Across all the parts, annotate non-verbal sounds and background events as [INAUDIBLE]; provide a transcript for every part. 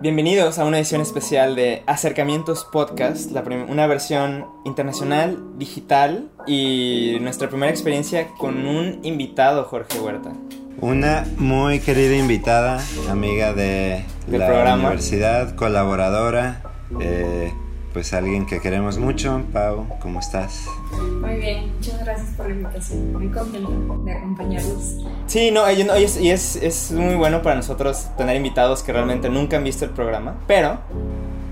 Bienvenidos a una edición especial de Acercamientos Podcast, una versión internacional, digital y nuestra primera experiencia con un invitado, Jorge Huerta. Una muy querida invitada, amiga de la universidad, colaboradora, eh, pues alguien que queremos mucho. Pau, ¿cómo estás? Muy bien, muchas gracias por la invitación. Muy contenta de acompañarlos. Sí, no, y es, es, muy bueno para nosotros tener invitados que realmente nunca han visto el programa, pero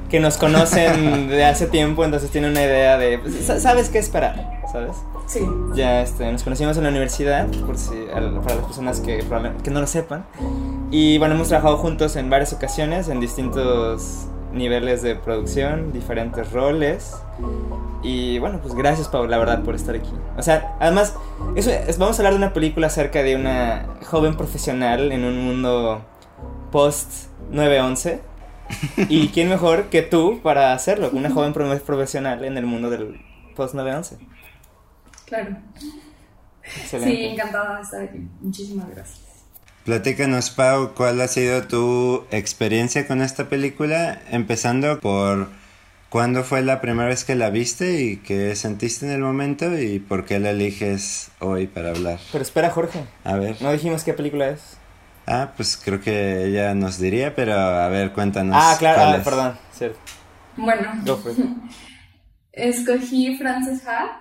que nos conocen [LAUGHS] de hace tiempo, entonces tienen una idea de, pues, sabes qué esperar, ¿sabes? Sí. Ya este, nos conocimos en la universidad, por si, para las personas que, que no lo sepan. Y bueno, hemos trabajado juntos en varias ocasiones, en distintos niveles de producción, diferentes roles. Y bueno, pues gracias, Pau, la verdad, por estar aquí. O sea, además, eso vamos a hablar de una película acerca de una joven profesional en un mundo post 911. ¿Y [LAUGHS] quién mejor que tú para hacerlo? Una joven profesional en el mundo del post 911. Claro. Sí, encantada de estar aquí. Muchísimas gracias. Platícanos, Pau, ¿cuál ha sido tu experiencia con esta película? Empezando por cuándo fue la primera vez que la viste y qué sentiste en el momento y por qué la eliges hoy para hablar. Pero espera, Jorge. A ver. No dijimos qué película es. Ah, pues creo que ella nos diría, pero a ver, cuéntanos. Ah, claro, ah, perdón, cierto. Bueno, [LAUGHS] escogí Frances Ha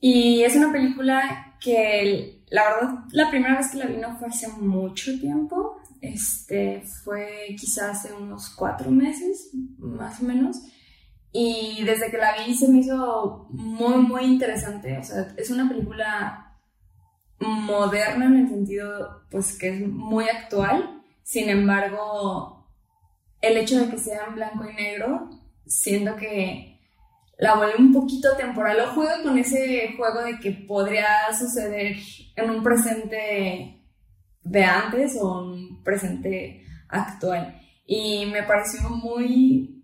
y es una película que la verdad, la primera vez que la vi no fue hace mucho tiempo, este, fue quizás hace unos cuatro meses, más o menos. Y desde que la vi se me hizo muy, muy interesante. O sea, es una película moderna en el sentido, pues, que es muy actual. Sin embargo, el hecho de que sea en blanco y negro, siento que la vuelve un poquito temporal. O juega con ese juego de que podría suceder en un presente de antes o un presente actual. Y me pareció muy,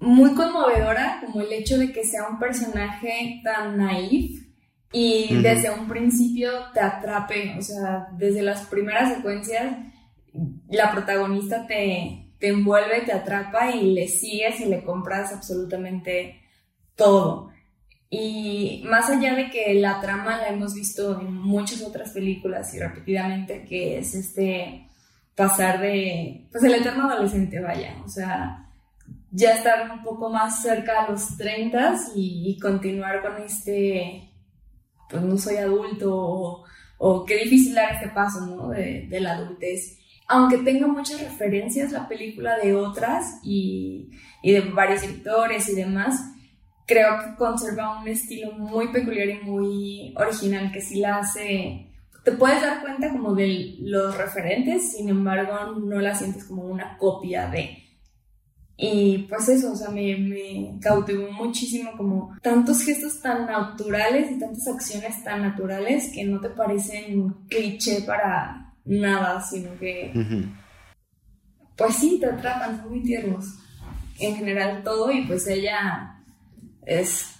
muy conmovedora como el hecho de que sea un personaje tan naif y desde un principio te atrape, o sea, desde las primeras secuencias la protagonista te, te envuelve, te atrapa y le sigues y le compras absolutamente todo. Y más allá de que la trama la hemos visto en muchas otras películas y repetidamente, que es este pasar de, pues el eterno adolescente, vaya, o sea, ya estar un poco más cerca a los 30 y, continuar con este, pues no soy adulto o, qué difícil dar este paso, ¿no? De, de la adultez aunque tenga muchas referencias la película de otras y, de varios directores y demás, creo que conserva un estilo muy peculiar y muy original que sí la hace... Te puedes dar cuenta como de los referentes, sin embargo no la sientes como una copia de... Y pues eso, o sea, me, me cautivó muchísimo como tantos gestos tan naturales y tantas acciones tan naturales que no te parecen cliché para nada, sino que, pues sí, te atrapan, son muy tiernos. En general todo y pues ella es,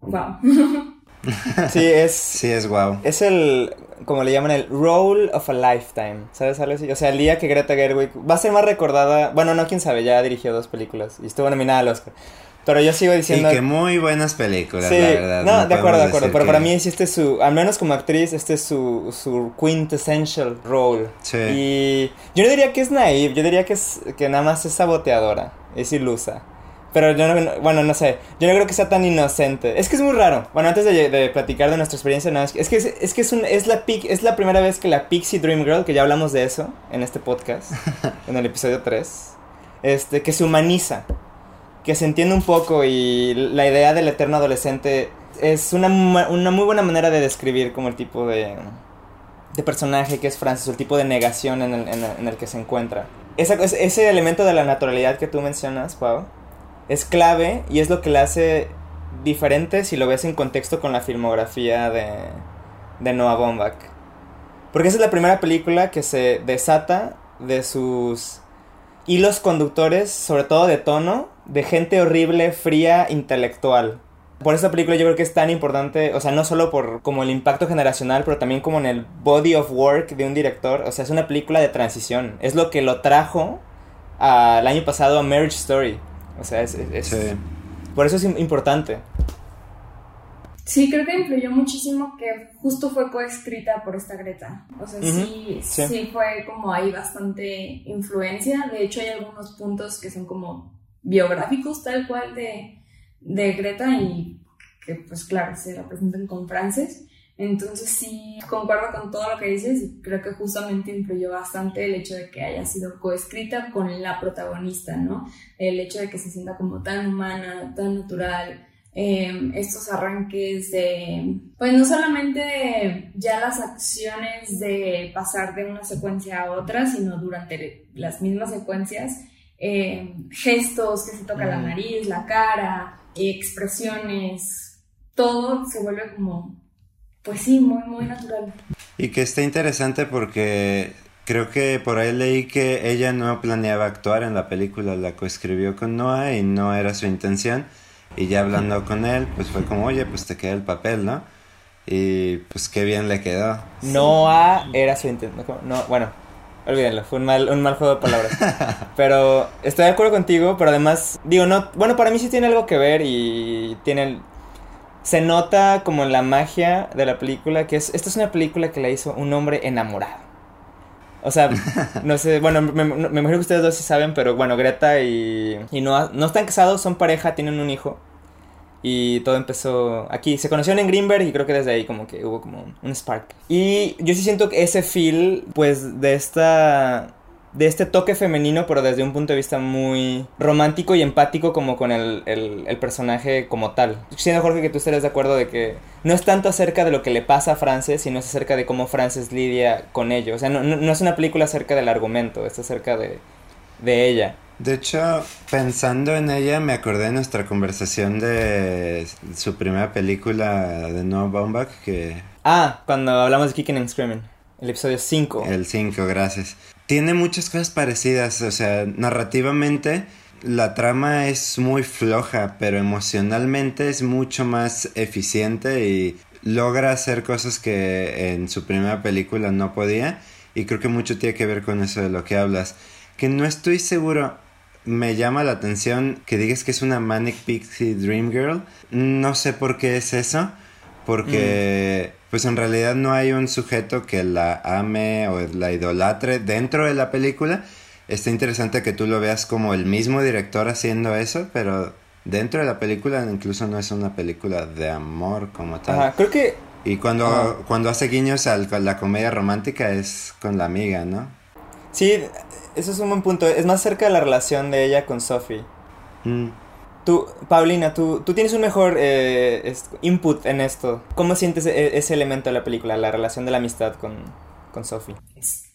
wow. [LAUGHS] sí, es... Sí, es wow. Es el, como le llaman, el role of a lifetime, ¿sabes algo así? O sea, el día que Greta Gerwig va a ser más recordada, bueno, no, quién sabe, ya dirigió dos películas y estuvo nominada al Oscar. Pero yo sigo diciendo. Y que muy buenas películas, la verdad. No, de acuerdo, de acuerdo. Pero para mí, este es su. Al menos como actriz, este es su, su quintessential role. Sí. Y yo no diría que es naive, yo diría que, es, que nada más es saboteadora, es ilusa. Pero yo no, bueno, no sé, yo no creo que sea tan inocente. Es que es muy raro. Bueno, antes de, de platicar de nuestra experiencia, no, es que es, que es, que es, un, es, la, es la primera vez que la Pixie Dream Girl, que ya hablamos de eso en este podcast, [LAUGHS] en el episodio 3, este, que se humaniza que se entiende un poco y la idea del eterno adolescente es una, una muy buena manera de describir como el tipo de, de personaje que es Francis, el tipo de negación en el, en el, que se encuentra. Esa, ese elemento de la naturalidad que tú mencionas, Pau, es clave y es lo que le hace diferente si lo ves en contexto con la filmografía de, de Noah Baumbach. Porque esa es la primera película que se desata de sus hilos conductores, sobre todo de tono, de gente horrible, fría, intelectual. Por esta película yo creo que es tan importante, o sea, no solo por como el impacto generacional, pero también como en el body of work de un director. O sea, es una película de transición. Es lo que lo trajo al año pasado a Marriage Story. O sea, es... Por eso es importante. Sí, creo que influyó muchísimo que justo fue coescrita por esta Greta. O sea, sí, sí, fue como ahí bastante influencia. De hecho, hay algunos puntos que son como biográficos tal cual de, de Greta y que pues claro, se representan con Frances. Entonces sí, concuerdo con todo lo que dices y creo que justamente influyó bastante el hecho de que haya sido coescrita con la protagonista, ¿no? El hecho de que se sienta como tan humana, tan natural, Em, estos arranques de, pues no solamente ya las acciones de pasar de una secuencia a otra, sino durante las mismas secuencias, em, gestos que se toca la nariz, la cara, expresiones, todo se vuelve como, pues sí, muy, muy natural. Y que está interesante porque creo que por ahí leí que ella no planeaba actuar en la película, la coescribió con Noah y no era su intención y ya hablando con él, pues fue como, oye, pues te queda el papel, ¿no? Y pues qué bien le quedó. Noah era su intento. No, bueno, olvídenlo, fue un mal, un mal juego de palabras. [LAUGHS] pero estoy de acuerdo contigo, pero además, digo, no, bueno, para mí sí tiene algo que ver y tiene... Se nota como en la magia de la película, que es, esta es una película que la hizo un hombre enamorado. O sea, [LAUGHS] no sé, bueno, me, me, imagino que ustedes dos sí saben, pero bueno, Greta y, y Noah no están casados, son pareja, tienen un hijo. Y todo empezó aquí. Se conocieron en Greenberg y creo que desde ahí como que hubo como un spark. Y yo sí siento que ese feel, pues, de esta de este toque femenino, pero desde un punto de vista muy romántico y empático como con el, el, personaje como tal. Siento, Jorge, que tú estarías de acuerdo de que no es tanto acerca de lo que le pasa a Frances, sino es acerca de cómo Frances lidia con ello. O sea, no, no, es una película acerca del argumento, es acerca de, de ella. De hecho, pensando en ella, me acordé de nuestra conversación de su primera película de Noah Baumbach que... Ah, cuando hablamos de Kicking and Screaming. El episodio 5. El 5, gracias. Tiene muchas cosas parecidas, o sea, narrativamente la trama es muy floja, pero emocionalmente es mucho más eficiente y logra hacer cosas que en su primera película no podía. Y creo que mucho tiene que ver con eso de lo que hablas. Que no estoy seguro, me llama la atención que digas que es una Manic Pixie Dream Girl. No sé por qué es eso, porque... Mm pues en realidad no hay un sujeto que la ame o la idolatre dentro de la película. Está interesante que tú lo veas como el mismo director haciendo eso, pero dentro de la película incluso no es una película de amor como tal. Ajá, creo que... Y cuando, cuando hace guiños a la comedia romántica es con la amiga, ¿no? Sí, eso es un buen punto. Es más cerca de la relación de ella con Sophie. Mm. Tú, Paulina, tú, tú tienes un mejor eh, input en esto. ¿Cómo sientes e, ese elemento de la película, la relación de la amistad con, con Sophie?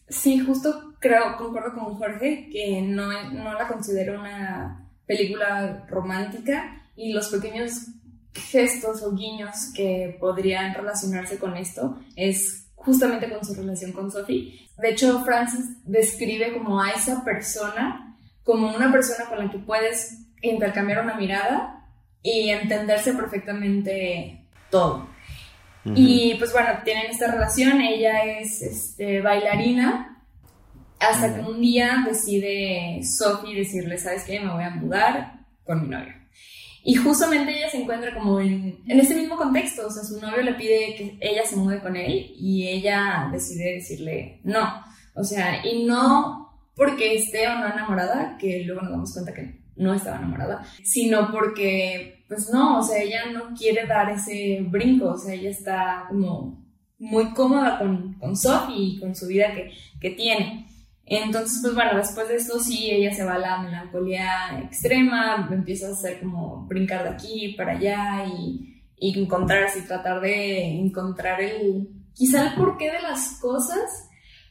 Sí, justo creo, concuerdo con Jorge, que no, no la considero una película romántica y los pequeños gestos o guiños que podrían relacionarse con esto es justamente con su relación con Sophie. De hecho, Francis describe como a esa persona como una persona con la que puedes intercambiar una mirada y entenderse perfectamente todo. Y pues bueno, tienen esta relación, ella es este, bailarina, hasta que un día decide Sophie decirle, ¿sabes qué? Me voy a mudar con mi novio. Y justamente ella se encuentra como en, en este mismo contexto, o sea, su novio le pide que ella se mude con él y ella decide decirle no. O sea, y no porque esté o no enamorada, que luego nos damos cuenta que no estaba enamorada, sino porque, pues no, o sea, ella no quiere dar ese brinco, o sea, ella está como muy cómoda con, con Sophie y con su vida que, que tiene. Entonces, pues bueno, después de esto sí, ella se va a la melancolía extrema, empieza a hacer como brincar de aquí para allá y, y encontrarse y tratar de encontrar el, quizá el porqué de las cosas,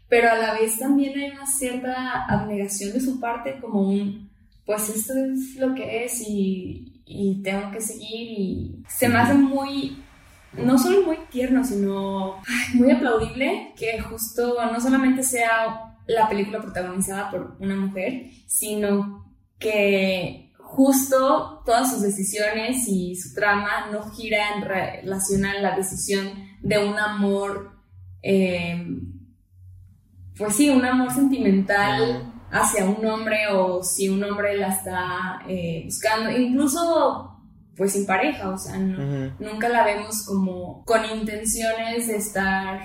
pero a la vez también hay una cierta abnegación de su parte, como un, pues esto es lo que es y, y tengo que seguir y se me hace muy no solo muy tierno, sino muy aplaudible que justo no solamente sea la película protagonizada por una mujer, sino que justo todas sus decisiones y su trama no gira en relación a la decisión de un amor, eh, pues sí, un amor sentimental hacia un hombre o si un hombre la está eh, buscando, incluso pues sin pareja, o sea, nunca la vemos como con intenciones de estar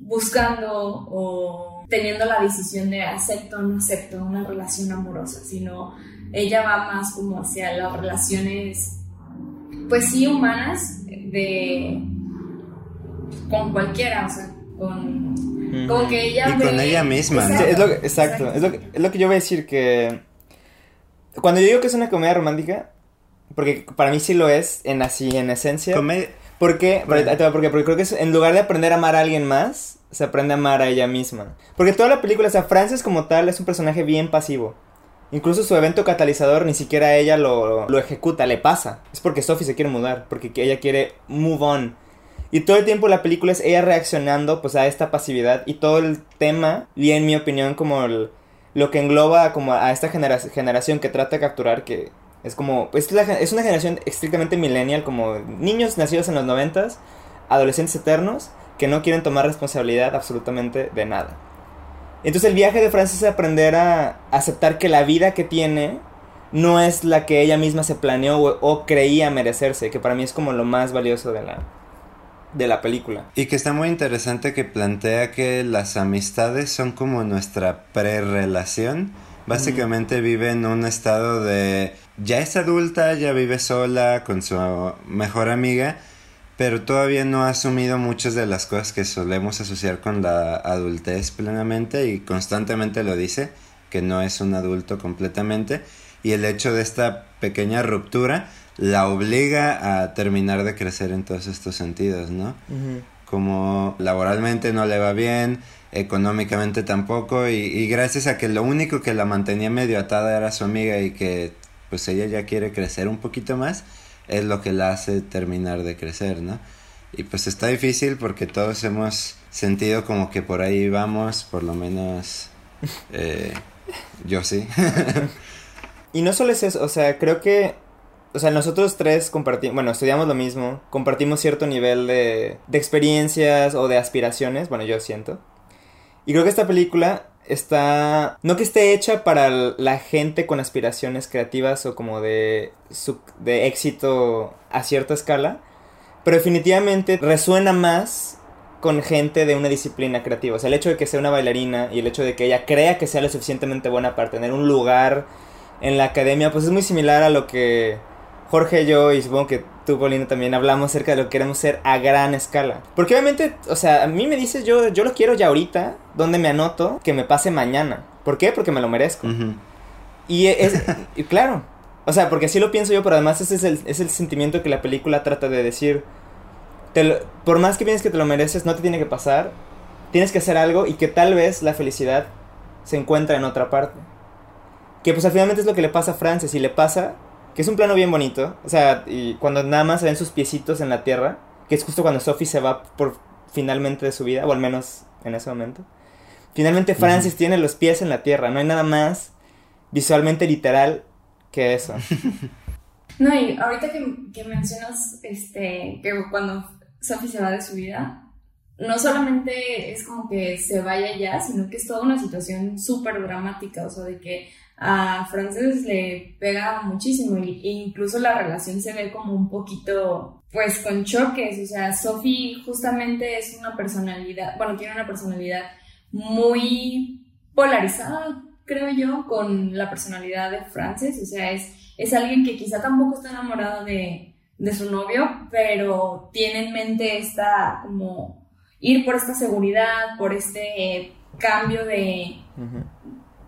buscando o teniendo la decisión de acepto o no acepto una relación amorosa, sino ella va más como hacia las relaciones, pues sí, humanas, de con cualquiera, o sea, con, con que ella... Y con ella misma. Exacto, es lo que, exacto, Es, lo que, es lo que yo voy a decir que... Cuando yo digo que es una comedia romántica, porque para mí sí lo es, en así, en esencia. Comedia... ¿Por qué? Porque, porque creo que en lugar de aprender a amar a alguien más, se aprende a amar a ella misma. Porque toda la película, o sea, Frances como tal es un personaje bien pasivo. Incluso su evento catalizador ni siquiera ella lo, lo ejecuta, le pasa. Es porque Sophie se quiere mudar, porque ella quiere move on. Y todo el tiempo la película es ella reaccionando pues a esta pasividad y todo el tema, y en mi opinión como lo que engloba como a esta generación que trata de capturar que es como es, es una generación estrictamente millennial como niños nacidos en los noventas, adolescentes eternos que no quieren tomar responsabilidad absolutamente de nada. Entonces el viaje de Frances es aprender a aceptar que la vida que tiene no es la que ella misma se planeó o, creía merecerse, que para mí es como lo más valioso de la, de la película. Y que está muy interesante que plantea que las amistades son como nuestra pre-relación. Básicamente vive en un estado de ya es adulta, ya vive sola con su mejor amiga pero todavía no ha asumido muchas de las cosas que solemos asociar con la adultez plenamente y constantemente lo dice, que no es un adulto completamente y el hecho de esta pequeña ruptura la obliga a terminar de crecer en todos estos sentidos, ¿no? Como laboralmente no le va bien, económicamente tampoco y, y gracias a que lo único que la mantenía medio atada era su amiga y que pues ella ya quiere crecer un poquito más, es lo que la hace terminar de crecer, ¿no? Y pues está difícil porque todos hemos sentido como que por ahí vamos, por lo menos [LAUGHS] eh, yo sí. y no solo es eso, o sea, creo que, o sea, nosotros tres compartimos, bueno, estudiamos lo mismo, compartimos cierto nivel de, de experiencias o de aspiraciones, bueno, yo siento. Y creo que esta película está... No que esté hecha para la gente con aspiraciones creativas o como de, de éxito a cierta escala, pero definitivamente resuena más con gente de una disciplina creativa. O sea, el hecho de que sea una bailarina y el hecho de que ella crea que sea lo suficientemente buena para tener un lugar en la academia, pues es muy similar a lo que Jorge, yo y supongo que tú, Paulina, también hablamos acerca de lo que queremos ser a gran escala. Porque obviamente, o sea, a mí me dices, yo, yo lo quiero ya ahorita, donde me anoto, que me pase mañana. ¿Por qué? Porque me lo merezco. Y es, [LAUGHS] claro, o sea, porque así lo pienso yo, pero además ese es el, es el sentimiento que la película trata de decir. por más que pienses que te lo mereces, no te tiene que pasar. Tienes que hacer algo y que tal vez la felicidad se encuentra en otra parte. Que pues al finalmente es lo que le pasa a Frances y le pasa que es un plano bien bonito. O sea, y cuando nada más se ven sus piecitos en la tierra, que es justo cuando Sophie se va por finalmente de su vida, o al menos en ese momento. Finalmente Francis tiene los pies en la tierra, no hay nada más visualmente literal que eso. [LAUGHS] No, y ahorita que, que mencionas este, que cuando Sophie se va de su vida, no solamente es como que se vaya ya, sino que es toda una situación súper dramática, o sea, de que a Frances le pega muchísimo e incluso la relación se ve como un poquito pues con choques, o sea, Sophie justamente es una personalidad, bueno, tiene una personalidad muy polarizada, creo yo, con la personalidad de Frances, o sea, es, es alguien que quizá tampoco está enamorado de, de su novio, pero tiene en mente esta como ir por esta seguridad, por este cambio de,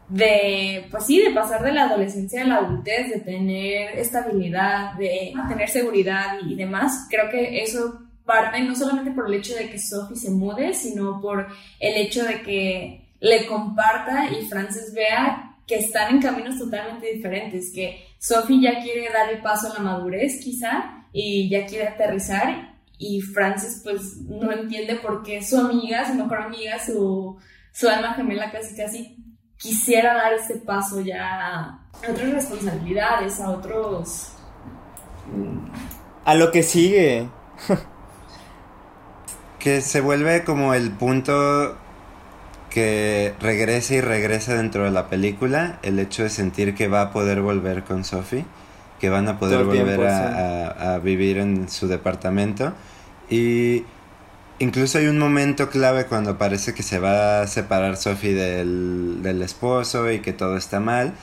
de, pues sí, de pasar de la adolescencia a la adultez, de tener estabilidad, de tener seguridad y, demás, creo que eso parte no solamente por el hecho de que Sophie se mude, sino por el hecho de que le comparta y Frances vea que están en caminos totalmente diferentes, que Sophie ya quiere dar el paso a la madurez quizá y ya quiere aterrizar y Frances pues no entiende por qué su amiga, su mejor amiga, su, su alma gemela casi casi quisiera dar ese paso ya a otras responsabilidades, a otros... A lo que sigue. [LAUGHS] que se vuelve como el punto que regresa y regresa dentro de la película, el hecho de sentir que va a poder volver con Sophie, que van a poder volver a, a, vivir en su departamento. Y incluso hay un momento clave cuando parece que se va a separar Sophie del, del esposo y que todo está mal,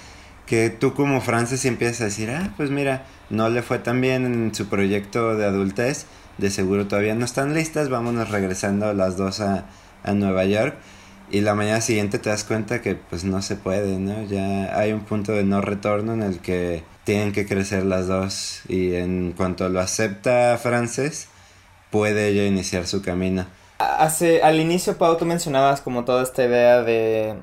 que tú como Frances empiezas a decir, ah, pues mira, no le fue tan bien en su proyecto de adultez, de seguro todavía no están listas, vámonos regresando las dos a, a Nueva York. Y la mañana siguiente te das cuenta que pues no se puede, ¿no? Ya hay un punto de no retorno en el que tienen que crecer las dos y en cuanto lo acepta Frances, puede ella iniciar su camino. Hace, al inicio, Pau, tú mencionabas como toda esta idea de...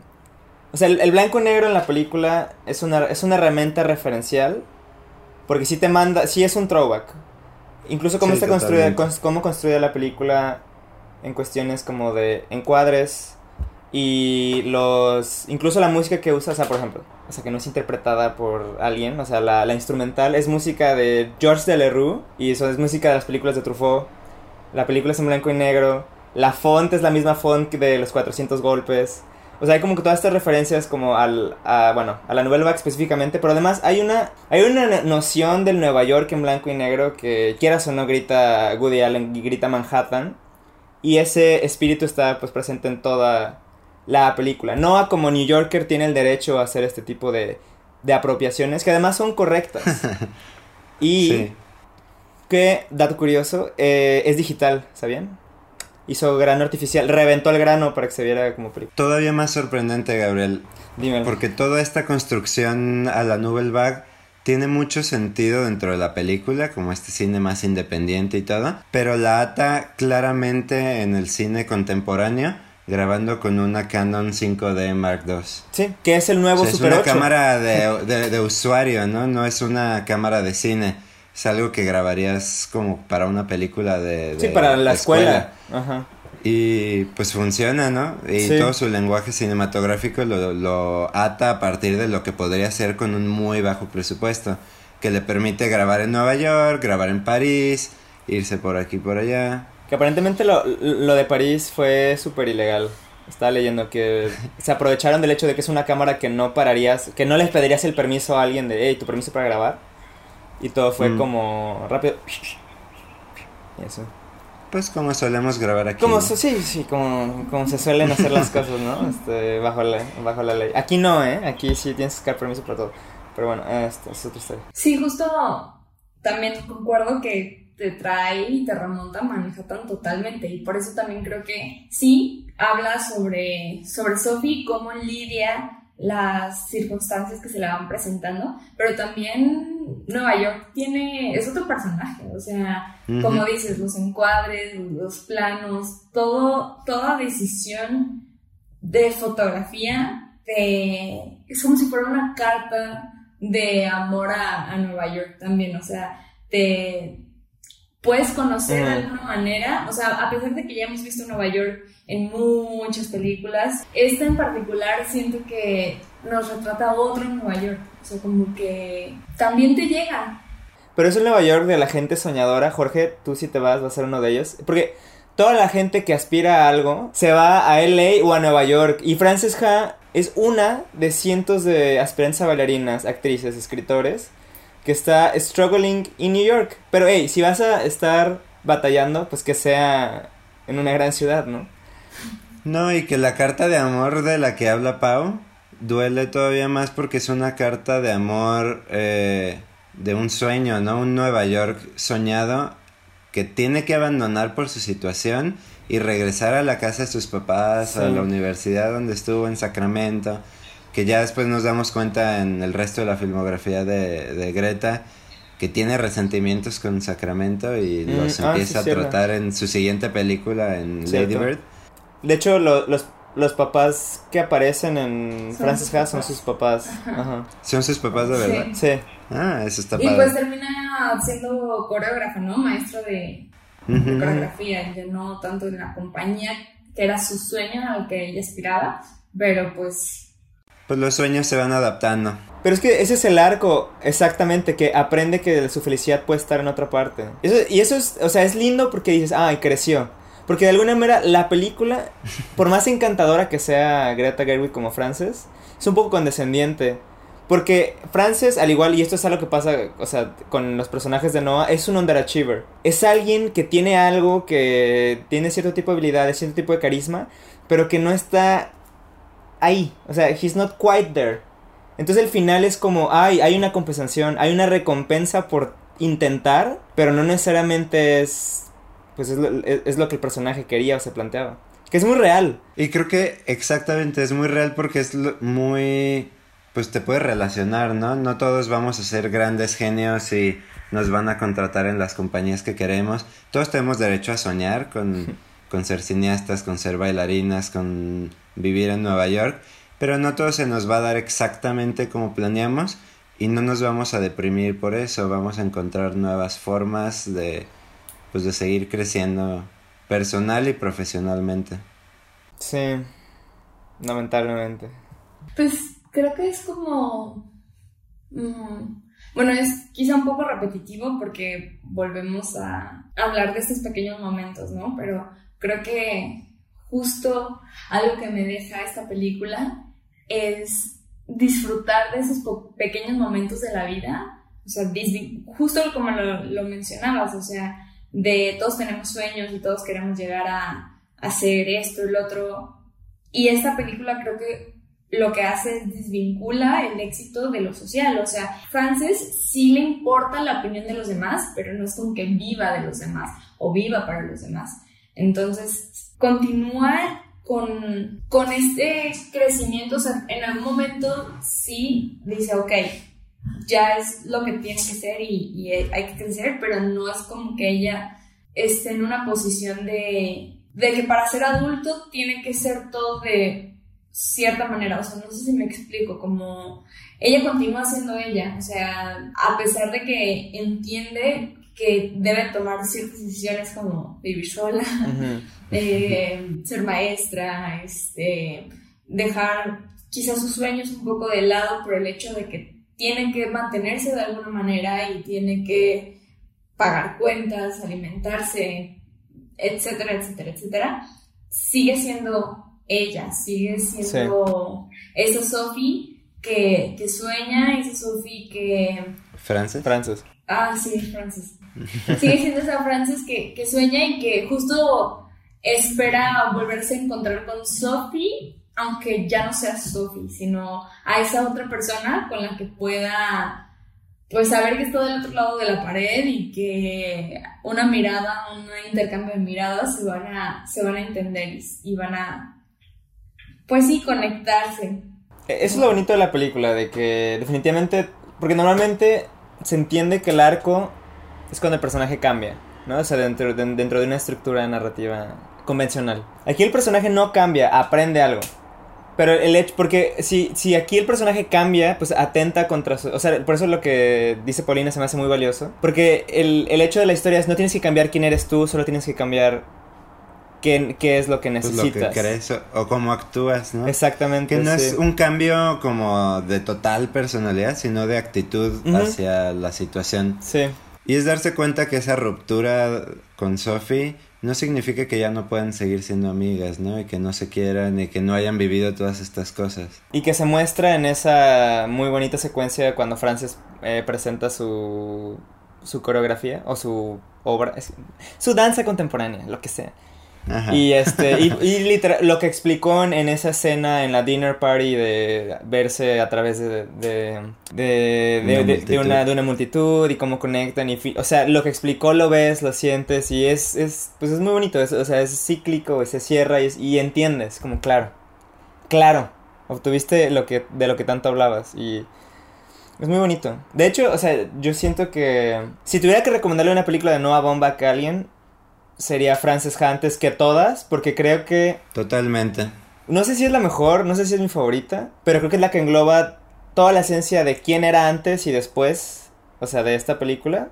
O sea, el, blanco y negro en la película es una, es una herramienta referencial. Porque sí te manda, sí es un throwback. Incluso cómo está construida, cómo construida la película en cuestiones como de encuadres y los... Incluso la música que usa, o sea, por ejemplo, o sea, que no es interpretada por alguien, o sea, la, la instrumental es música de Georges Delerue y eso es música de las películas de Truffaut la película es en blanco y negro, la font es la misma font de los 400 golpes. O sea, hay como que todas estas referencias como al, a, bueno, a la novela específicamente, pero además hay una, hay una noción del Nueva York en blanco y negro que quieras o no grita Woody Allen y grita Manhattan. Y ese espíritu está pues presente en toda la película. Noah como New Yorker tiene el derecho a hacer este tipo de, de apropiaciones que además son correctas. [LAUGHS] y que, dato curioso, eh, es digital, ¿sabían? Hizo grano artificial, reventó el grano para que se viera como película. Todavía más sorprendente, Gabriel. Dímelo. Porque toda esta construcción a la Nouvelle Vague tiene mucho sentido dentro de la película, como este cine más independiente y todo, pero la ata claramente en el cine contemporáneo, grabando con una Canon 5D Mark II. Sí, que es el nuevo Es una cámara [LAUGHS] de, de usuario, ¿no? No es una cámara de cine es algo que grabarías como para una película de... sí, para la escuela. Ajá. Y pues funciona, ¿no? Y todo su lenguaje cinematográfico lo, lo, ata a partir de lo que podría ser con un muy bajo presupuesto, que le permite grabar en Nueva York, grabar en París, irse por aquí por allá. Que aparentemente lo, lo de París fue súper ilegal. Estaba leyendo que [LAUGHS] se aprovecharon del hecho de que es una cámara que no pararías, que no les pedirías el permiso a alguien de, hey, tu permiso para grabar. Y todo fue mm. como rápido. Y eso. Pues como solemos grabar aquí. Como, sí, sí, como, como se suelen hacer las [LAUGHS] cosas, ¿no? Este, bajo, la, bajo la ley. Aquí no, ¿eh? Aquí sí tienes que sacar permiso para todo. Pero bueno, esto es otra historia. Sí, justo también concuerdo que te trae y te remonta a Manhattan totalmente. Y por eso también creo que sí habla sobre, sobre Sophie, cómo lidia las circunstancias que se le van presentando, pero también Nueva York tiene, es otro personaje, o sea, como dices, los encuadres, los planos, todo, toda decisión de fotografía de, es como si fuera una carta de amor a, a Nueva York también, o sea, te puedes conocer de alguna manera, o sea, a pesar de que ya hemos visto Nueva York en muchas películas. Esta en particular siento que nos retrata otro Nueva York. O sea, como que también te llega. Pero es el Nueva York de la gente soñadora. Jorge, tú si te vas, vas a ser uno de ellos. Porque toda la gente que aspira a algo se va a LA o a Nueva York. Y Frances Ha es una de cientos de aspirantes a bailarinas, actrices, escritores que está struggling in New York. Pero hey, si vas a estar batallando, pues que sea en una gran ciudad, ¿no? No, y que la carta de amor de la que habla Pau duele todavía más porque es una carta de amor eh, de un sueño, ¿no? Un Nueva York soñado que tiene que abandonar por su situación y regresar a la casa de sus papás, a la universidad donde estuvo en Sacramento, que ya después nos damos cuenta en el resto de la filmografía de, Greta que tiene resentimientos con Sacramento y mm, los ah, empieza a tratar en su siguiente película en Lady Bird de hecho, los, los papás que aparecen en Francis Ha son sus papás. Son sus papás de verdad. Sí. Ah, eso está padre. Y pues termina siendo coreógrafa, ¿no? Maestro de, coreografía, ya no tanto en la compañía, que era su sueño al que ella aspiraba, pero pues pues los sueños se van adaptando. Pero es que ese es el arco, exactamente, que aprende que su felicidad puede estar en otra parte. y eso es, o sea, es lindo porque dices, ay, creció. Porque de alguna manera la película, [LAUGHS] por más encantadora que sea Greta Gerwig como Frances, es un poco condescendiente. Porque Frances, al igual, y esto es algo que pasa, o sea, con los personajes de Noah, es un underachiever. Es alguien que tiene algo, que tiene cierto tipo de habilidades, cierto tipo de carisma, pero que no está ahí. O sea, he's not quite there. Entonces el final es como, ay, hay una compensación, hay una recompensa por intentar, pero no necesariamente es, pues es lo, es lo que el personaje quería o se planteaba. Que es muy real. Y creo que exactamente es muy real porque es muy, pues te puedes relacionar, ¿no? No todos vamos a ser grandes genios y nos van a contratar en las compañías que queremos. Todos tenemos derecho a soñar con, [LAUGHS] con ser cineastas, con ser bailarinas, con vivir en Nueva York pero no todo se nos va a dar exactamente como planeamos y no nos vamos a deprimir por eso, vamos a encontrar nuevas formas de pues de seguir creciendo personal y profesionalmente. Sí, lamentablemente. Pues creo que es como mm, bueno, es quizá un poco repetitivo porque volvemos a hablar de estos pequeños momentos, ¿no? Pero creo que justo algo que me deja esta película es disfrutar de esos pequeños momentos de la vida, o sea, justo como lo, mencionabas, o sea, de todos tenemos sueños y todos queremos llegar a, hacer esto lo otro, y esta película creo que lo que hace es desvincula el éxito de lo social, o sea, Frances sí le importa la opinión de los demás, pero no es como que viva de los demás o viva para los demás. Entonces, continúa con, con este crecimiento, o sea, en algún momento sí dice, ok, ya es lo que tiene que ser y, hay que crecer, pero no es como que ella esté en una posición de, de que para ser adulto tiene que ser todo de cierta manera, o sea, no sé si me explico, como ella continúa siendo ella, o sea, a pesar de que entiende que debe tomar ciertas decisiones como vivir sola, [LAUGHS] eh, ser maestra, este, dejar quizás sus sueños un poco de lado por el hecho de que tiene que mantenerse de alguna manera y tiene que pagar cuentas, alimentarse, etcétera, etcétera, etcétera, sigue siendo ella, sigue siendo esa Sophie que, que, sueña, esa Sophie que... Frances. Frances. Ah, sí, Frances. [LAUGHS] Sigue siendo esa Frances que, que sueña y que justo espera volverse a encontrar con Sophie, aunque ya no sea Sophie, sino a esa otra persona con la que pueda pues saber que está del otro lado de la pared y que una mirada, un intercambio de miradas se van a, se van a entender y van a, pues sí, conectarse. Eso es lo bonito de la película, de que definitivamente, porque normalmente se entiende que el arco es cuando el personaje cambia, ¿no? O sea, dentro de, dentro de una estructura narrativa convencional. Aquí el personaje no cambia, aprende algo. Pero el hecho, porque si, si aquí el personaje cambia, pues atenta contra su... O sea, por eso lo que dice Paulina se me hace muy valioso. Porque el, hecho de la historia es no tienes que cambiar quién eres tú, solo tienes que cambiar qué, qué es lo que necesitas. Pues lo que crees o, cómo actúas, ¿no? Exactamente. Que no es un cambio como de total personalidad, sino de actitud hacia la situación. Sí. Y es darse cuenta que esa ruptura con Sophie no significa que ya no puedan seguir siendo amigas, ¿no? Y que no se quieran y que no hayan vivido todas estas cosas. Y que se muestra en esa muy bonita secuencia cuando Frances eh, presenta su, su coreografía o su obra, su danza contemporánea, lo que sea. Y este, [LAUGHS] y, literal, lo que explicó en, esa escena en la dinner party de verse a través de, de, de, de, una, de una multitud y cómo conectan y o sea, lo que explicó lo ves, lo sientes y es, es pues es muy bonito, o sea, es cíclico, se cierra y, y entiendes, como claro, claro, obtuviste lo que, de lo que tanto hablabas y es muy bonito. De hecho, o sea, yo siento que si tuviera que recomendarle una película de Noah Baumbach a alguien, sería Frances Ha antes que todas, porque creo que... Totalmente. No sé si es la mejor, no sé si es mi favorita, pero creo que es la que engloba toda la esencia de quién era antes y después, o sea, de esta película.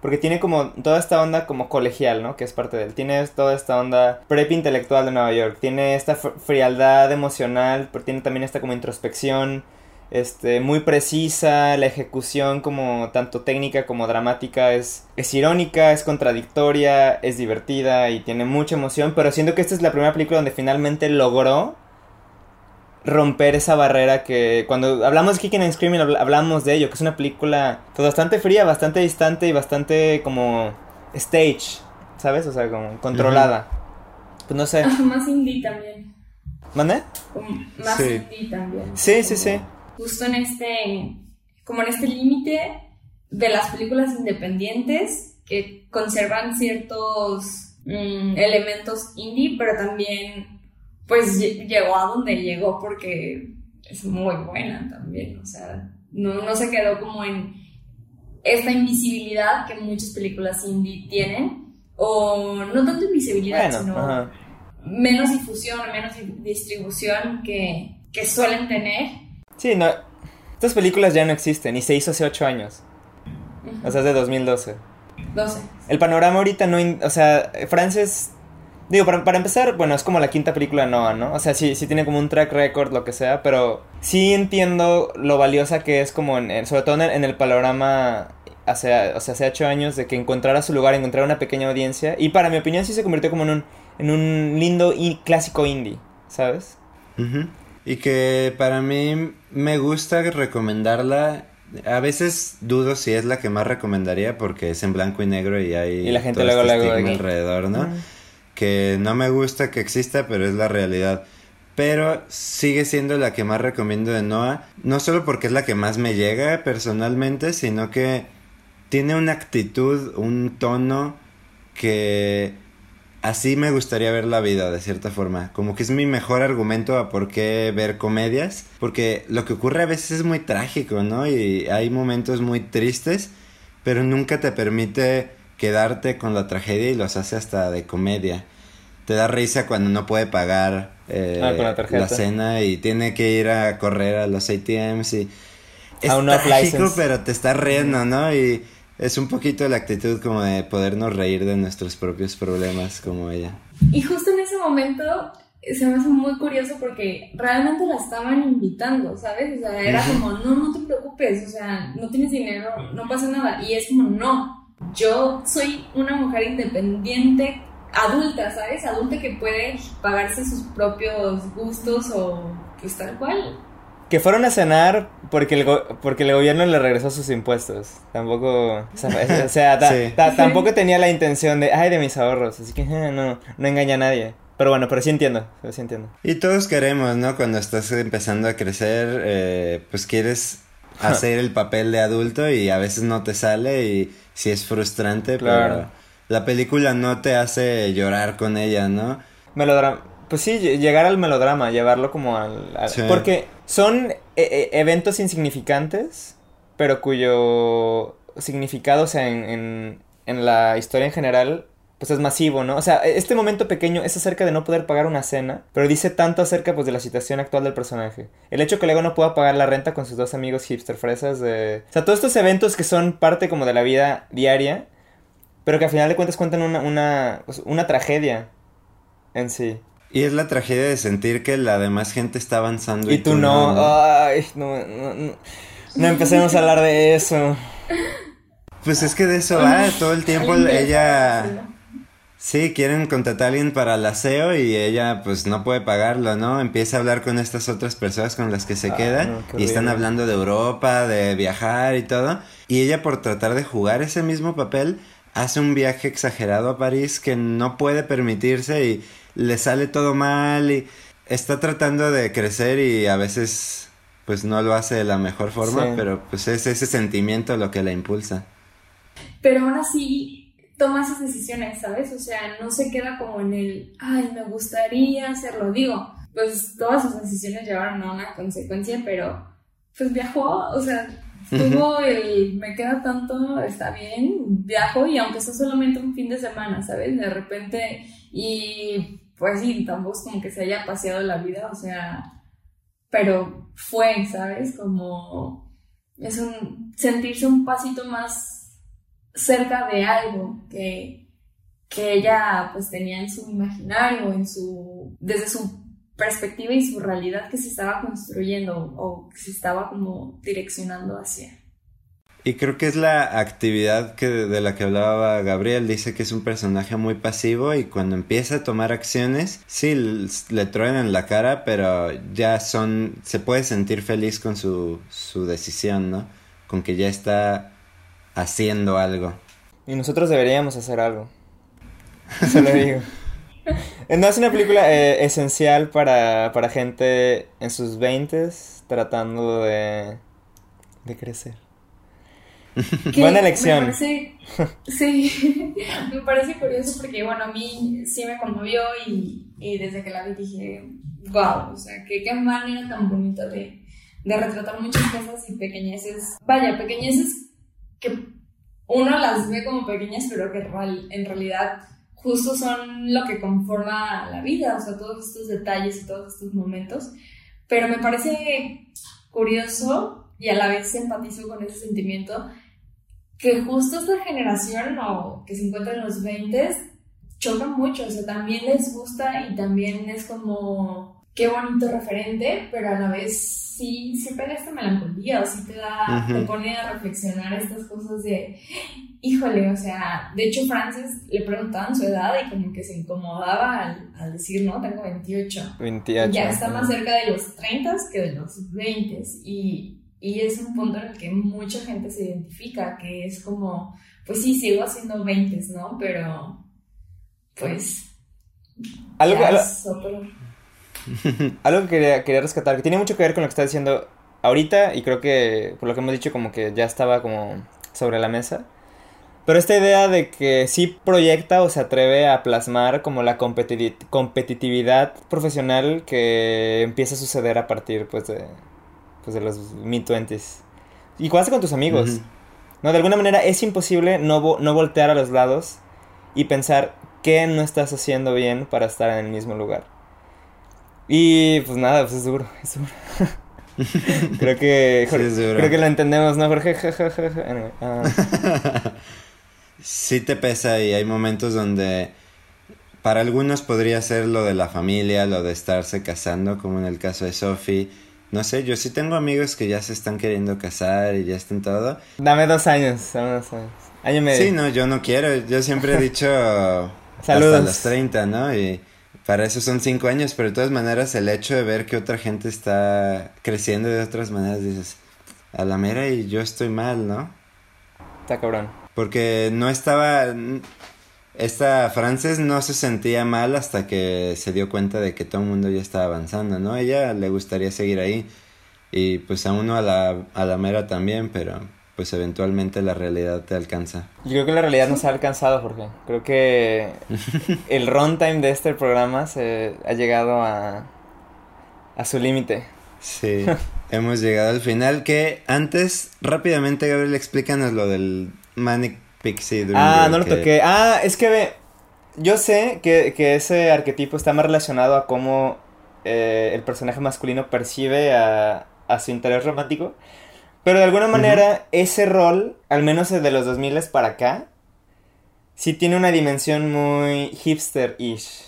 porque tiene como toda esta onda como colegial, ¿no? Que es parte de él. Tiene toda esta onda prep intelectual de Nueva York. Tiene esta frialdad emocional, pero tiene también esta como introspección este, muy precisa, la ejecución como tanto técnica como dramática es, es irónica, es contradictoria, es divertida y tiene mucha emoción, pero siento que esta es la primera película donde finalmente logró romper esa barrera que cuando hablamos de Kicking and Screaming hablamos de ello, que es una película pues, bastante fría, bastante distante y bastante como stage, ¿sabes? O sea, como controlada. Pues no sé. más indie también. ¿Mande? más indie también. Sí, sí, sí justo en este, como en este límite de las películas independientes que conservan ciertos mm, elementos indie, pero también pues llegó a donde llegó porque es muy buena también, o sea, no, no se quedó como en esta invisibilidad que muchas películas indie tienen, o no tanto invisibilidad, sino menos difusión, menos distribución que, que suelen tener Sí, no. Estas películas ya no existen y se hizo hace 8 años. O sea, es de 2012. 12. El panorama ahorita no. O sea, Frances. Digo, para, para, empezar, bueno, es como la quinta película de Noah, ¿no? O sea, sí, sí tiene como un track record, lo que sea, pero sí entiendo lo valiosa que es como, en, sobre todo en el, panorama hace, o sea, hace ocho años, de que encontrara su lugar, encontrar una pequeña audiencia. Y para mi opinión sí se convirtió como en un, en un lindo y clásico indie, ¿sabes? Y que para mí me gusta recomendarla. A veces dudo si es la que más recomendaría porque es en blanco y negro y hay y la gente luego, este luego alrededor, ¿no? Que no me gusta que exista, pero es la realidad. Pero sigue siendo la que más recomiendo de Noah, no solo porque es la que más me llega personalmente, sino que tiene una actitud, un tono que así me gustaría ver la vida, de cierta forma. Como que es mi mejor argumento a por qué ver comedias. Porque lo que ocurre a veces es muy trágico, ¿no? Y hay momentos muy tristes, pero nunca te permite quedarte con la tragedia y los hace hasta de comedia. Te da risa cuando no puede pagar eh, ah, la, cena y tiene que ir a correr a los ATMs y... Es trágico, pero te está riendo, ¿no? Y es un poquito la actitud como de podernos reír de nuestros propios problemas como ella. Y justo en ese momento se me hace muy curioso porque realmente la estaban invitando, ¿sabes? O sea, era como, no, no te preocupes, o sea, no tienes dinero, no pasa nada. Y es como, no, yo soy una mujer independiente, adulta, ¿sabes? Adulta que puede pagarse sus propios gustos o pues tal cual. Que fueron a cenar porque el, porque el gobierno le regresó sus impuestos. Tampoco. O sea, tampoco tenía la intención de. Ay, de mis ahorros. Así que [LAUGHS] no, no engaña a nadie. Pero bueno, pero sí entiendo, sí entiendo. Y todos queremos, ¿no? Cuando estás empezando a crecer, eh, pues quieres [LAUGHS] hacer el papel de adulto y a veces no te sale y sí es frustrante, pero la película no te hace llorar con ella, ¿no? Melodrama. Pues sí, llegar al melodrama, llevarlo como al... Porque son e, e, eventos insignificantes, pero cuyo significado, o sea, en, en, la historia en general, pues es masivo, ¿no? O sea, e, este momento pequeño es acerca de no poder pagar una cena, pero dice tanto acerca pues de la situación actual del personaje. El hecho que luego no pueda pagar la renta con sus dos amigos hipster fresas de... O sea, todos estos eventos que son parte como de la vida diaria, pero que al final de cuentas cuentan una, una, pues, una tragedia en sí. Y es la tragedia de sentir que la demás gente está avanzando. Y, tú, no. Ay, no, no, no, empecemos a hablar de eso. Pues es que de eso va, todo el tiempo ella... Sí, quieren contratar a alguien para el aseo y ella pues no puede pagarlo, ¿no? Empieza a hablar con estas otras personas con las que se ah, queda y están hablando de Europa, de viajar y todo. Y ella por tratar de jugar ese mismo papel hace un viaje exagerado a París que no puede permitirse y le sale todo mal y está tratando de crecer y a veces pues no lo hace de la mejor forma, pero pues es ese sentimiento lo que la impulsa. Pero aún así toma esas decisiones, ¿sabes? O sea, no se queda como en el, ay, me gustaría hacerlo, digo, pues todas sus decisiones llevaron a una consecuencia, pero pues viajó, o sea, tuvo el, me queda tanto, está bien, viajo y aunque sea solamente un fin de semana, ¿sabes? De repente, y pues sí, tampoco es como que se haya paseado la vida, o sea, pero fue, ¿sabes? Como es un sentirse un pasito más cerca de algo que, que ella pues tenía en su imaginario, en su, desde su perspectiva y su realidad que se estaba construyendo o que se estaba como direccionando hacia. Y creo que es la actividad que de la que hablaba Gabriel. Dice que es un personaje muy pasivo y cuando empieza a tomar acciones, sí, le truenan la cara, pero ya son, se puede sentir feliz con su, su decisión, ¿no? Con que ya está haciendo algo. Y nosotros deberíamos hacer algo. [LAUGHS] Eso lo digo. No es una película eh, esencial para, para gente en sus 20 tratando de, de crecer. [LAUGHS] Buena elección. sí, [LAUGHS] me parece curioso porque, bueno, a mí sí me conmovió y, y desde que la vi dije, wow, o sea, qué, qué manera tan bonita de, de retratar muchas cosas y pequeñeces. Vaya, pequeñeces que uno las ve como pequeñas, pero que en realidad justo son lo que conforma la vida, o sea, todos estos detalles y todos estos momentos. Pero me parece curioso y a la vez empatizo con ese sentimiento que justo esta generación o que se encuentra en los 20 choca mucho, o sea, también les gusta y también es como qué bonito referente, pero a la vez sí, sí pega esta melancolía, o sí te da, te pone a reflexionar estas cosas de, híjole, o sea, de hecho Francis le preguntaban su edad y como que se incomodaba al, al decir, no, tengo 28. 28. Ya está más cerca de los 30 que de los 20 y y es un punto en el que mucha gente se identifica, que es como, pues sí, sigo haciendo 20, ¿no? Pero, pues... Algo, [LAUGHS] algo, que quería, quería, rescatar, que tiene mucho que ver con lo que está diciendo ahorita, y creo que por lo que hemos dicho como que ya estaba como sobre la mesa. Pero esta idea de que sí proyecta o se atreve a plasmar como la competitividad profesional que empieza a suceder a partir pues de, pues de los mid-twenties. Y cuando con tus amigos. No, de alguna manera es imposible no, no voltear a los lados y pensar qué no estás haciendo bien para estar en el mismo lugar. Y pues nada, pues es duro, es duro. [LAUGHS] creo que creo que lo entendemos, ¿no, Jorge? Ah. [LAUGHS] sí te pesa y hay momentos donde para algunos podría ser lo de la familia, lo de estarse casando, como en el caso de Sophie no sé, yo sí tengo amigos que ya se están queriendo casar y ya están todo. Dame dos años, dame dos años. Año medio. Sí, no, yo no quiero. Yo siempre he dicho [LAUGHS] Saludos. hasta los 30, ¿no? Y para eso son cinco años, pero de todas maneras el hecho de ver que otra gente está creciendo de otras maneras, dices, a la mera y yo estoy mal, ¿no? Está cabrón. Porque no estaba, esta Frances no se sentía mal hasta que se dio cuenta de que todo el mundo ya estaba avanzando, ¿no? ella le gustaría seguir ahí. Y pues a uno a la, a la mera también, pero pues eventualmente la realidad te alcanza. Yo creo que la realidad nos ha alcanzado, Jorge. Creo que [LAUGHS] el runtime de este programa se ha llegado a, a su límite. Sí, [LAUGHS] hemos llegado al final. Que antes, rápidamente, Gabriel, explícanos lo del Manic Ah, no lo toqué. Ah, es que ve, yo sé que, ese arquetipo está más relacionado a cómo eh, el personaje masculino percibe a, su interés romántico. Pero de alguna manera, ese rol, al menos de los 2000 para acá, sí tiene una dimensión muy hipster-ish.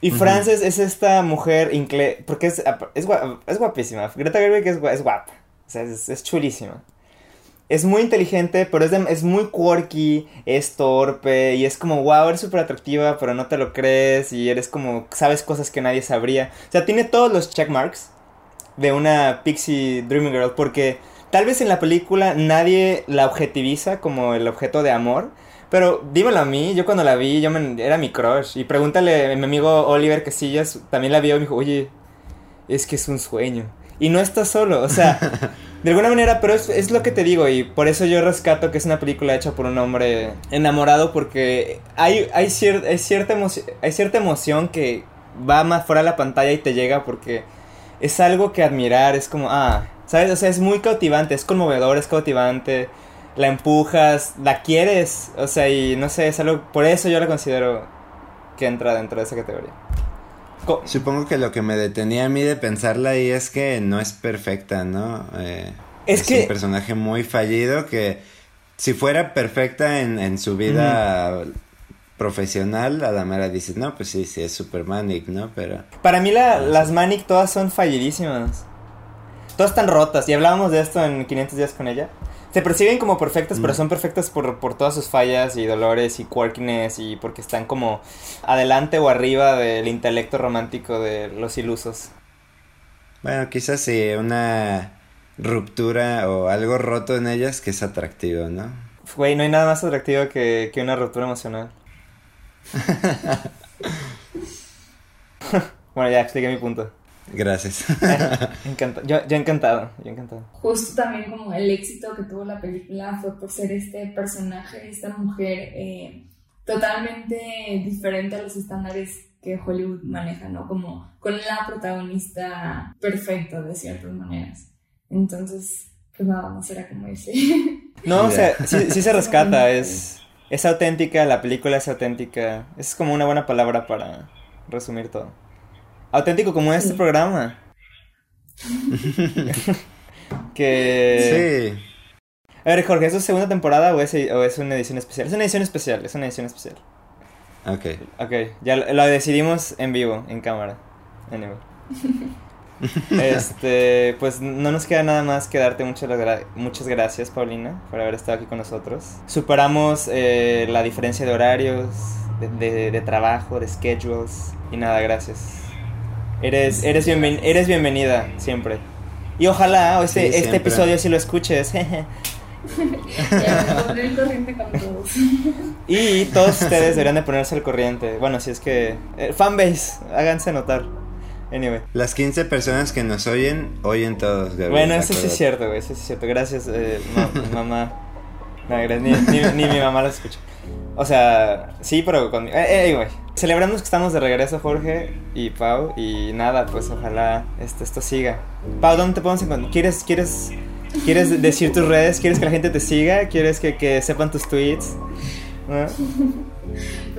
Y Frances es esta mujer inglés, porque es, es, guapísima. Greta Gerwig es, es guapa. O sea, es chulísima es muy inteligente, pero es, es muy quirky, es torpe y es como, wow, eres súper atractiva, pero no te lo crees y eres como, sabes cosas que nadie sabría. O sea, tiene todos los checkmarks de una Pixie Dreaming Girl porque tal vez en la película nadie la objetiviza como el objeto de amor. Pero dímelo a mí, yo cuando la vi, yo me, era mi crush. Y pregúntale a mi amigo Oliver sí, también la vio y me dijo, oye, es que es un sueño. Y no está solo, o sea, [LAUGHS] de alguna manera, pero es, lo que te digo y por eso yo rescato que es una película hecha por un hombre enamorado porque hay, hay, cierta, emoción, hay cierta emoción que va más fuera de la pantalla y te llega porque es algo que admirar, es como, ah, ¿sabes? O sea, es muy cautivante, es conmovedor, es cautivante, la empujas, la quieres, o sea, y no sé, es algo, por eso yo la considero que entra dentro de esa categoría. Supongo que lo que me detenía a mí de pensarla ahí es que no es perfecta, ¿no? Eh, es, un personaje muy fallido que si fuera perfecta en, su vida profesional, a la mera dices, no, pues sí, sí, es super manic, ¿no? Pero... Para mí las manic todas son fallidísimas. Todas están rotas. Y hablábamos de esto en 500 días con ella. Se perciben como perfectas, pero son perfectas por, por todas sus fallas y dolores y quirkiness y porque están como adelante o arriba del intelecto romántico de los ilusos. Bueno, quizás sí, una ruptura o algo roto en ellas que es atractivo, ¿no? Güey, no hay nada más atractivo que, que una ruptura emocional. [LAUGHS] [LAUGHS] bueno, ya expliqué mi punto. Gracias. [LAUGHS] yo, yo encantado, yo encantado. Justo también como el éxito que tuvo la película fue por ser este personaje, esta mujer eh, totalmente diferente a los estándares que Hollywood maneja, ¿no? Como con la protagonista perfecta de ciertas maneras. Entonces, pues nada era como ese. [LAUGHS] No, o sea, sí, sí se rescata, [LAUGHS] es, es auténtica, la película es auténtica. Es como una buena palabra para resumir todo. Auténtico como este programa. [LAUGHS] que... Sí. A ver, Jorge, ¿es segunda temporada o es, o es una edición especial? Es una edición especial, es una edición especial. Ok. Ok, ya lo, decidimos en vivo, en cámara. Anyway. [LAUGHS] este, pues no nos queda nada más que darte muchas, muchas gracias, Paulina, por haber estado aquí con nosotros. Superamos eh, la diferencia de horarios, de, de, trabajo, de schedules, y nada, gracias. Eres, eres, eres bienvenida siempre. Y ojalá este, este episodio si lo escuches. [LAUGHS] y todos ustedes deberían de ponerse al corriente. Bueno, si es que... Eh, fanbase, háganse notar. Anyway. Las 15 personas que nos oyen, oyen todos, Gabriel, Bueno, eso sí es cierto, güey, eso sí es cierto. Gracias, eh, [LAUGHS] mamá. No, ni, ni, mi mamá lo escucha. O sea, sí, pero con... Eh, anyway. Celebramos que estamos de regreso, Jorge y Pau. Y nada, pues ojalá esto, esto siga. Pau, ¿dónde te podemos encontrar? ¿Quieres, quieres, ¿Quieres [LAUGHS] decir tus redes? ¿Quieres que la gente te siga? ¿Quieres que, que sepan tus tweets? [LAUGHS]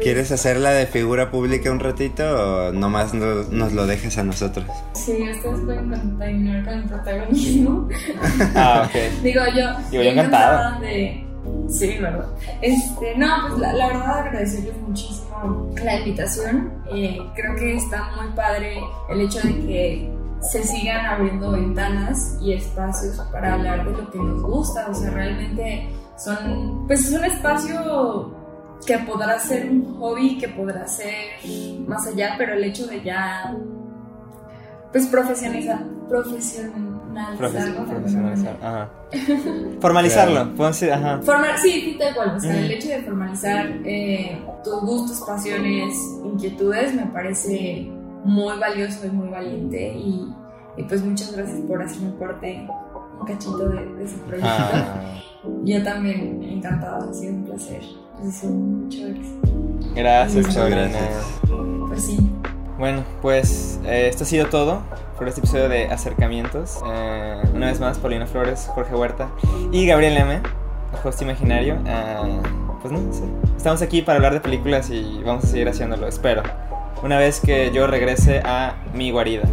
¿Quieres hacerla de figura pública un ratito o nomás nos lo dejes a nosotros? Sí, ustedes pueden contaminar con el protagonismo. Ah, ok. [LAUGHS] Digo, yo, Digo, yo encantado. De... Sí, verdad. Este, no, pues la, verdad agradecerles muchísimo la invitación. Eh, creo que está muy padre el hecho de que se sigan abriendo ventanas y espacios para hablar de lo que nos gusta. O sea, realmente son, pues es un espacio que podrá ser un hobby, que podrá ser más allá, pero el hecho de ya, pues profesionalizar, profesionalizarlo. Profesionalizar, ajá. [LAUGHS] Formalizarlo, ajá. sí, sí, tal cual. O sea, el hecho de formalizar eh, tus gustos, pasiones, inquietudes me parece muy valioso y muy valiente y, y pues muchas gracias por hacerme parte un cachito de, de ese proyecto. Ah. [LAUGHS] Yo también encantada, ha sido un placer. Pues mucho Gracias, muchas gracias. Pues sí. Bueno, pues eh, esto ha sido todo por este episodio de Acercamientos. Eh, una vez más, Paulina Flores, Jorge Huerta y Gabriel M., host imaginario. Eh, pues no, sí. estamos aquí para hablar de películas y vamos a seguir haciéndolo, espero una vez que yo regrese a mi guarida.